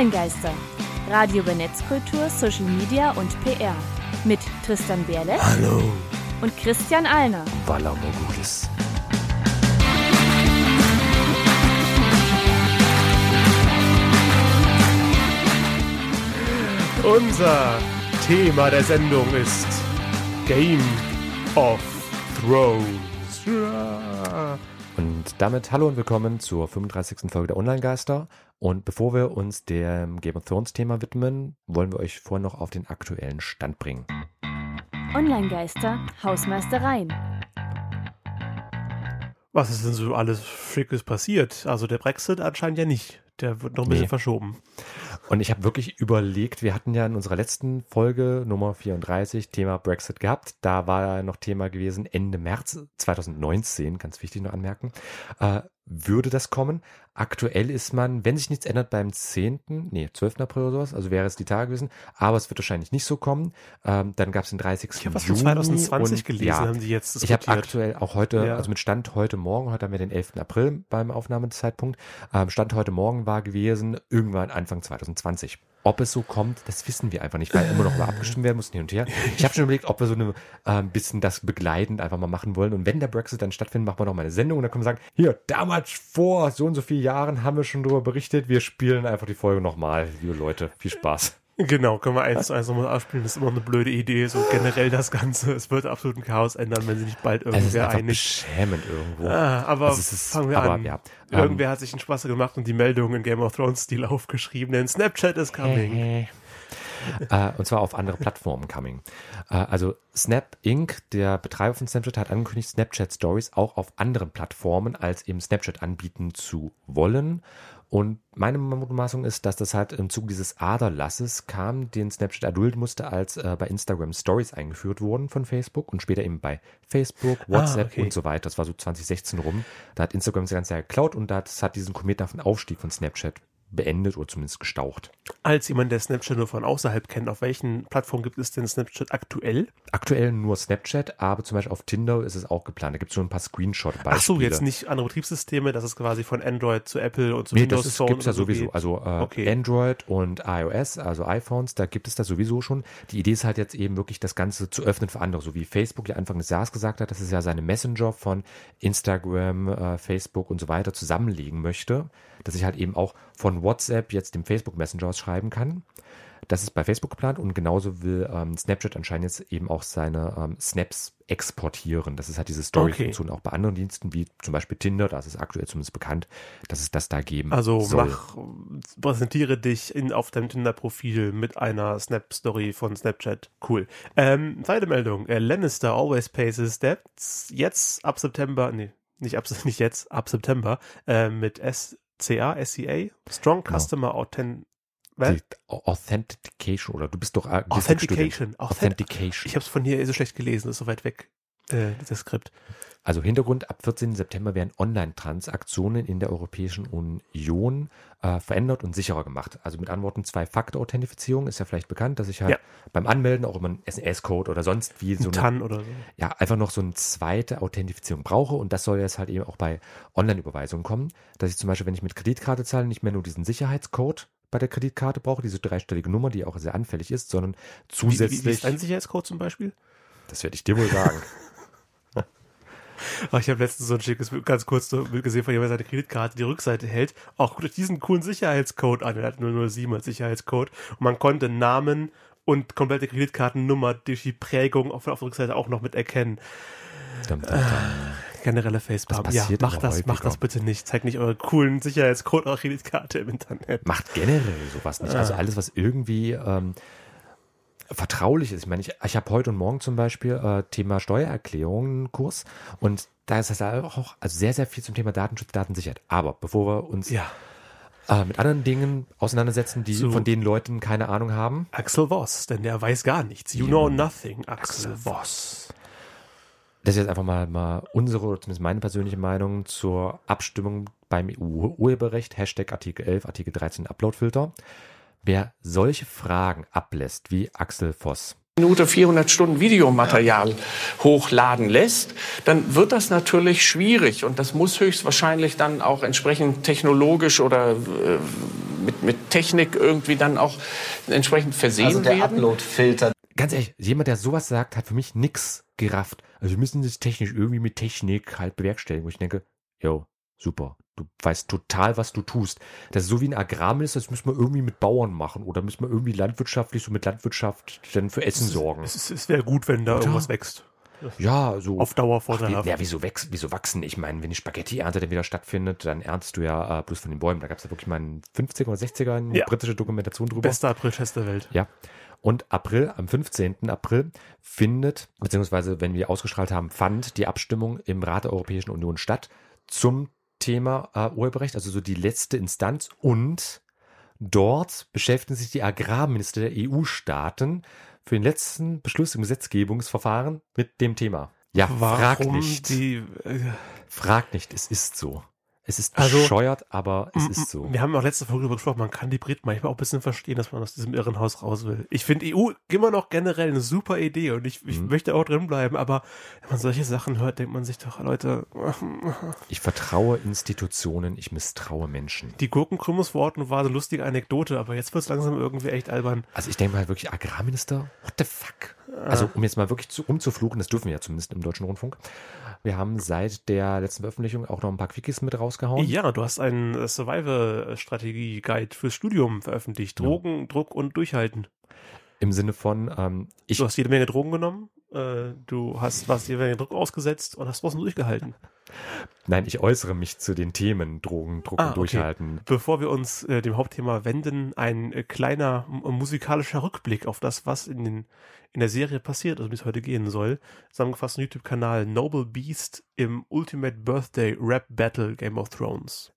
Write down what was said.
Online-Geister. Radio über Netzkultur, Social Media und PR. Mit Tristan Berle. Hallo. Und Christian Alner. Walla Mogulis. Unser Thema der Sendung ist Game of Thrones. Und damit hallo und willkommen zur 35. Folge der Online-Geister. Und bevor wir uns dem Game of Thrones-Thema widmen, wollen wir euch vorher noch auf den aktuellen Stand bringen. Online-Geister, Hausmeistereien. Was ist denn so alles Schickes passiert? Also der Brexit anscheinend ja nicht. Der wird noch ein bisschen verschoben. Und ich habe wirklich überlegt, wir hatten ja in unserer letzten Folge Nummer 34 Thema Brexit gehabt. Da war ja noch Thema gewesen Ende März 2019, ganz wichtig noch anmerken. Äh, würde das kommen. Aktuell ist man, wenn sich nichts ändert, beim 10., nee, 12. April oder sowas, also wäre es die Tage gewesen, aber es wird wahrscheinlich nicht so kommen. Ähm, dann gab es den 30. Ich habe was von 2020 gelesen, ja, haben sie jetzt diskutiert. Ich habe aktuell auch heute, ja. also mit Stand heute Morgen, heute haben wir den 11. April beim Aufnahmezeitpunkt, ähm, Stand heute Morgen war gewesen, irgendwann Anfang 2020. Ob es so kommt, das wissen wir einfach nicht, weil immer noch mal abgestimmt werden muss hin und her. Ich habe schon überlegt, ob wir so ein äh, bisschen das begleitend einfach mal machen wollen. Und wenn der Brexit dann stattfindet, machen wir noch mal eine Sendung und dann können wir sagen, hier, damals vor so und so vielen Jahren haben wir schon darüber berichtet. Wir spielen einfach die Folge nochmal, liebe Leute. Viel Spaß. Genau, können wir eins zu eins nochmal abspielen. Das ist immer eine blöde Idee, so generell das Ganze. Es wird absolut ein Chaos ändern, wenn sie nicht bald irgendwer es ist einig. beschämend irgendwo. Ah, aber also ist, fangen wir aber, an. Ja, irgendwer um, hat sich einen Spaß gemacht und die Meldung in Game of Thrones Stil aufgeschrieben, denn Snapchat is coming. äh, und zwar auf andere Plattformen coming. Äh, also Snap Inc., der Betreiber von Snapchat, hat angekündigt, Snapchat Stories auch auf anderen Plattformen als eben Snapchat anbieten zu wollen. Und meine Mutmaßung ist, dass das halt im Zuge dieses Aderlasses kam, den Snapchat erdulden musste, als äh, bei Instagram Stories eingeführt wurden von Facebook und später eben bei Facebook, ah, WhatsApp ah, okay. und so weiter. Das war so 2016 rum. Da hat Instagram das Ganze ja geklaut und das hat diesen kometahaften Aufstieg von Snapchat beendet oder zumindest gestaucht. Als jemand, der Snapchat nur von außerhalb kennt, auf welchen Plattformen gibt es denn Snapchat aktuell? Aktuell nur Snapchat, aber zum Beispiel auf Tinder ist es auch geplant. Da gibt es schon ein paar Screenshot-Beispiele. Ach so, jetzt nicht andere Betriebssysteme, das ist quasi von Android zu Apple und zu nee, Windows das gibt es ja sowieso. Geht. Also äh, okay. Android und iOS, also iPhones, da gibt es das sowieso schon. Die Idee ist halt jetzt eben wirklich das Ganze zu öffnen für andere, so wie Facebook ja Anfang des Jahres gesagt hat, dass es ja seine Messenger von Instagram, äh, Facebook und so weiter zusammenlegen möchte dass ich halt eben auch von WhatsApp jetzt dem Facebook Messenger schreiben kann. Das ist bei Facebook geplant und genauso will ähm, Snapchat anscheinend jetzt eben auch seine ähm, Snaps exportieren. Das ist halt diese Story-Funktion okay. auch bei anderen Diensten, wie zum Beispiel Tinder, das ist aktuell zumindest bekannt, dass es das da geben Also soll. mach, präsentiere dich in, auf deinem Tinder-Profil mit einer Snap-Story von Snapchat. Cool. Ähm, zweite Meldung. Äh, Lannister always pays his debts. Jetzt ab September, nee, nicht ab, nicht jetzt, ab September, äh, mit S CA, SCA, Strong genau. Customer Authent Authentication oder du bist doch äh, Authentication. Authentication. Ich habe es von hier so schlecht gelesen, ist so weit weg, äh, das Skript. Also Hintergrund, ab 14. September werden Online-Transaktionen in der Europäischen Union äh, verändert und sicherer gemacht. Also mit Antworten Zwei-Faktor-Authentifizierung ist ja vielleicht bekannt, dass ich halt ja. beim Anmelden auch immer einen SMS-Code oder sonst wie so ein TAN oder so. Ja, einfach noch so eine zweite Authentifizierung brauche und das soll jetzt halt eben auch bei Online-Überweisungen kommen, dass ich zum Beispiel, wenn ich mit Kreditkarte zahle, nicht mehr nur diesen Sicherheitscode bei der Kreditkarte brauche, diese dreistellige Nummer, die auch sehr anfällig ist, sondern zusätzlich. Wie, wie, wie ist dein Sicherheitscode zum Beispiel? Das werde ich dir wohl sagen. ich habe letztens so ein schickes, ganz kurz so gesehen, von jemandem seine Kreditkarte die Rückseite hält. Auch durch diesen coolen Sicherheitscode an. Er hat 007 als Sicherheitscode. Und man konnte Namen und komplette Kreditkartennummer durch die Prägung auf, auf der Rückseite auch noch mit erkennen. Dum, dum, dum. Äh, generelle Facepalm. Ja, macht das, macht das bitte nicht. Zeigt nicht euren coolen Sicherheitscode eurer Kreditkarte im Internet. Macht generell sowas nicht. Also alles, was irgendwie ähm, vertraulich ist. Ich meine, ich, ich habe heute und morgen zum Beispiel äh, Thema Steuererklärungen Kurs und da ist das auch also sehr, sehr viel zum Thema Datenschutz, Datensicherheit. Aber bevor wir uns ja. äh, mit anderen Dingen auseinandersetzen, die so. von denen Leuten keine Ahnung haben. Axel Voss, denn der weiß gar nichts. You ja. know nothing, Axel, Axel Voss. Das ist jetzt einfach mal, mal unsere, oder zumindest meine persönliche Meinung zur Abstimmung beim EU-Urheberrecht, Hashtag Artikel 11, Artikel 13 Uploadfilter. Wer solche Fragen ablässt, wie Axel Voss, Minute 400 Stunden Videomaterial hochladen lässt, dann wird das natürlich schwierig und das muss höchstwahrscheinlich dann auch entsprechend technologisch oder äh, mit, mit Technik irgendwie dann auch entsprechend versehen also der werden. Upload-Filter. Ganz ehrlich, jemand, der sowas sagt, hat für mich nix gerafft. Also wir müssen das technisch irgendwie mit Technik halt bewerkstelligen, wo ich denke, yo, super. Du weißt total, was du tust. Das ist so wie ein Agrarminister, das müssen wir irgendwie mit Bauern machen oder müssen wir irgendwie landwirtschaftlich so mit Landwirtschaft dann für Essen sorgen. Es, es wäre gut, wenn da Oder? irgendwas wächst. Ja, so. Auf Dauer vorteilhaft. ja, wieso, wächst, wieso wachsen? Ich meine, wenn die Spaghetti-Ernte dann wieder stattfindet, dann ernst du ja äh, bloß von den Bäumen. Da gab es ja wirklich mal einen 50er oder 60er eine Ja. britische Dokumentation drüber. Bester Aprilfest der Welt. Ja. Und April, am 15. April findet, beziehungsweise wenn wir ausgestrahlt haben, fand die Abstimmung im Rat der Europäischen Union statt zum Thema äh, Urheberrecht, also so die letzte Instanz. Und dort beschäftigen sich die Agrarminister der EU-Staaten für den letzten Beschluss im Gesetzgebungsverfahren mit dem Thema. Ja, frag Warum nicht. die. Äh, Frag nicht, es ist so. Es ist Also, bescheuert, aber es ist so. Wir haben auch letzte Folge darüber gesprochen, man kann die Briten manchmal auch ein bisschen verstehen, dass man aus diesem Irrenhaus raus will. Ich finde EU immer noch generell eine super Idee und ich, ich Mhm. möchte auch drin bleiben, aber wenn man solche Sachen hört, denkt man sich doch, Leute, Ich vertraue Institutionen, ich misstraue Menschen. die Gurkenkrümmungsworten war eine lustige Anekdote, aber jetzt wird es langsam irgendwie echt albern. Also ich denke mal wirklich, Agrarminister, what the fuck? Also um jetzt mal wirklich zu, umzufluchen, das dürfen wir ja zumindest im Deutschen Rundfunk. Wir haben seit der letzten Veröffentlichung auch noch ein paar Quickies mit rausgehauen. Ja, du hast einen äh, Survival-Strategie-Guide fürs Studium veröffentlicht. Drogen, Druck und Durchhalten. Im Sinne von, ähm, ich, Du hast jede Menge Drogen genommen, äh, du hast was jede Menge Druck ausgesetzt und hast trotzdem durchgehalten. nein, ich äußere mich zu den Themen Drogen, Druck Ah, und okay. Durchhalten. Bevor wir uns äh, dem Hauptthema wenden, ein äh, kleiner musikalischer Rückblick auf das, was in, den, in der Serie passiert, also wie es heute gehen soll. Zusammengefasst YouTube-Kanal Noble Beast im Ultimate Birthday Rap Battle Game of Thrones.